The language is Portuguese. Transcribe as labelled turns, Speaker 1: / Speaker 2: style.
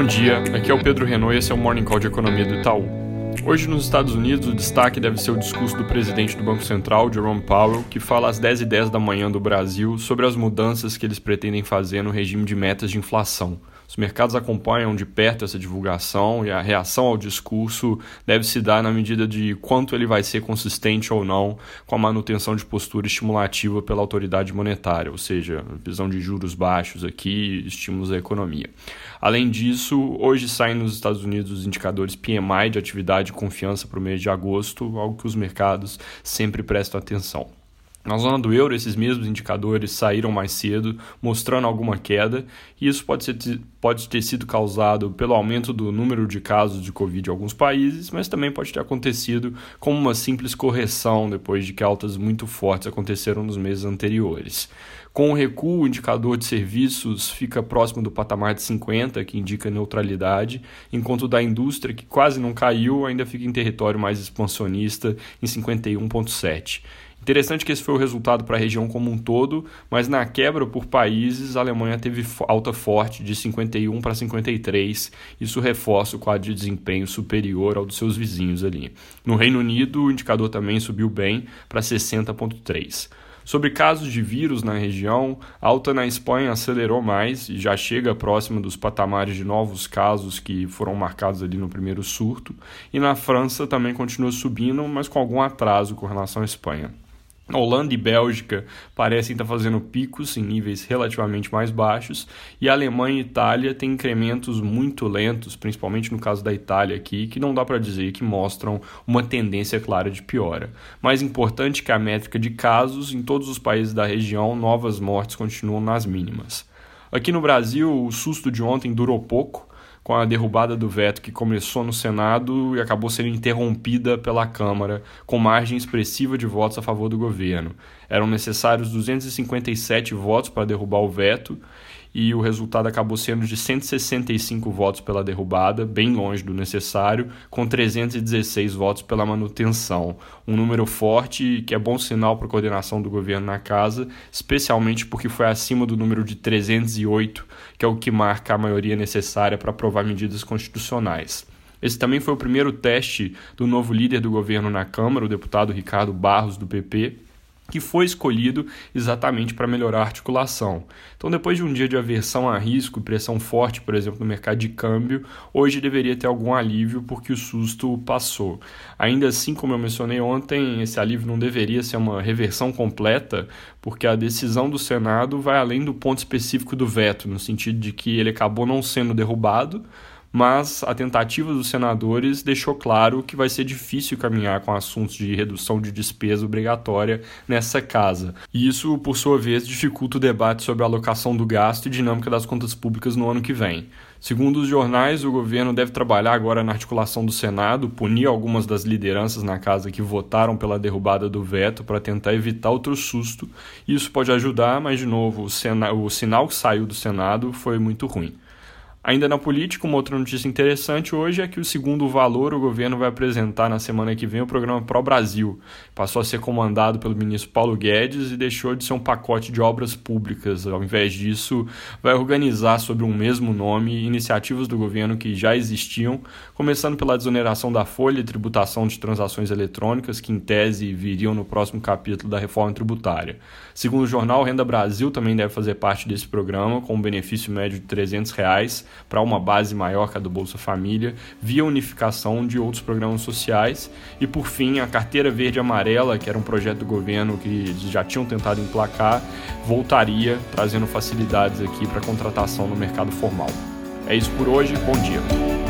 Speaker 1: Bom dia, aqui é o Pedro Renault e esse é o Morning Call de Economia do Itaú. Hoje nos Estados Unidos o destaque deve ser o discurso do presidente do Banco Central, Jerome Powell, que fala às 10h10 10 da manhã do Brasil sobre as mudanças que eles pretendem fazer no regime de metas de inflação. Os mercados acompanham de perto essa divulgação e a reação ao discurso deve se dar na medida de quanto ele vai ser consistente ou não com a manutenção de postura estimulativa pela autoridade monetária, ou seja, visão de juros baixos aqui, estímulos à economia. Além disso, hoje saem nos Estados Unidos os indicadores PMI de atividade e confiança para o mês de agosto, algo que os mercados sempre prestam atenção. Na zona do euro, esses mesmos indicadores saíram mais cedo, mostrando alguma queda, e isso pode, ser, pode ter sido causado pelo aumento do número de casos de Covid em alguns países, mas também pode ter acontecido como uma simples correção depois de que altas muito fortes aconteceram nos meses anteriores. Com o recuo, o indicador de serviços fica próximo do patamar de 50, que indica neutralidade, enquanto o da indústria, que quase não caiu, ainda fica em território mais expansionista, em 51,7. Interessante que esse foi o resultado para a região como um todo, mas na quebra por países, a Alemanha teve alta forte de 51 para 53. Isso reforça o quadro de desempenho superior ao dos seus vizinhos ali. No Reino Unido, o indicador também subiu bem para 60,3. Sobre casos de vírus na região, a alta na Espanha acelerou mais e já chega próxima dos patamares de novos casos que foram marcados ali no primeiro surto. E na França também continua subindo, mas com algum atraso com relação à Espanha. Holanda e Bélgica parecem estar fazendo picos em níveis relativamente mais baixos, e a Alemanha e Itália têm incrementos muito lentos, principalmente no caso da Itália aqui, que não dá para dizer que mostram uma tendência clara de piora. Mais importante que a métrica de casos, em todos os países da região, novas mortes continuam nas mínimas. Aqui no Brasil, o susto de ontem durou pouco, com a derrubada do veto que começou no Senado e acabou sendo interrompida pela Câmara, com margem expressiva de votos a favor do governo. Eram necessários 257 votos para derrubar o veto e o resultado acabou sendo de 165 votos pela derrubada, bem longe do necessário, com 316 votos pela manutenção. Um número forte que é bom sinal para a coordenação do governo na casa, especialmente porque foi acima do número de 308, que é o que marca a maioria necessária para aprovar medidas constitucionais. Esse também foi o primeiro teste do novo líder do governo na Câmara, o deputado Ricardo Barros, do PP, que foi escolhido exatamente para melhorar a articulação. Então, depois de um dia de aversão a risco e pressão forte, por exemplo, no mercado de câmbio, hoje deveria ter algum alívio porque o susto passou. Ainda assim, como eu mencionei ontem, esse alívio não deveria ser uma reversão completa, porque a decisão do Senado vai além do ponto específico do veto, no sentido de que ele acabou não sendo derrubado mas a tentativa dos senadores deixou claro que vai ser difícil caminhar com assuntos de redução de despesa obrigatória nessa casa. E isso, por sua vez, dificulta o debate sobre a alocação do gasto e dinâmica das contas públicas no ano que vem. Segundo os jornais, o governo deve trabalhar agora na articulação do Senado, punir algumas das lideranças na casa que votaram pela derrubada do veto para tentar evitar outro susto. Isso pode ajudar, mas, de novo, o, o sinal que saiu do Senado foi muito ruim. Ainda na política, uma outra notícia interessante hoje é que o segundo valor o governo vai apresentar na semana que vem o programa Pro Brasil. Passou a ser comandado pelo ministro Paulo Guedes e deixou de ser um pacote de obras públicas. Ao invés disso, vai organizar sob um mesmo nome iniciativas do governo que já existiam, começando pela desoneração da folha e tributação de transações eletrônicas, que em tese viriam no próximo capítulo da reforma tributária. Segundo o jornal, Renda Brasil também deve fazer parte desse programa, com um benefício médio de 300 reais para uma base maior que a do Bolsa Família, via unificação de outros programas sociais. E, por fim, a Carteira Verde Amarela, que era um projeto do governo que já tinham tentado emplacar, voltaria, trazendo facilidades aqui para contratação no mercado formal. É isso por hoje, bom dia.